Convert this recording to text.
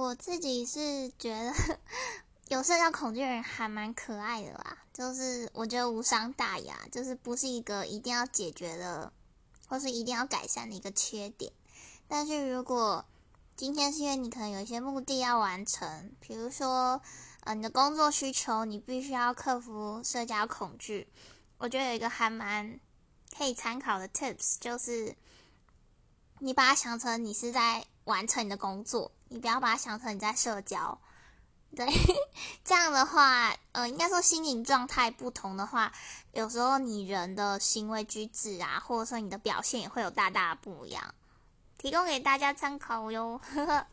我自己是觉得有社交恐惧人还蛮可爱的啦，就是我觉得无伤大雅，就是不是一个一定要解决的，或是一定要改善的一个缺点。但是如果今天是因为你可能有一些目的要完成，比如说呃你的工作需求，你必须要克服社交恐惧，我觉得有一个还蛮可以参考的 tips，就是你把它想成你是在完成你的工作。你不要把它想成你在社交，对，这样的话，呃，应该说心灵状态不同的话，有时候你人的行为举止啊，或者说你的表现也会有大大的不一样，提供给大家参考哟，呵呵。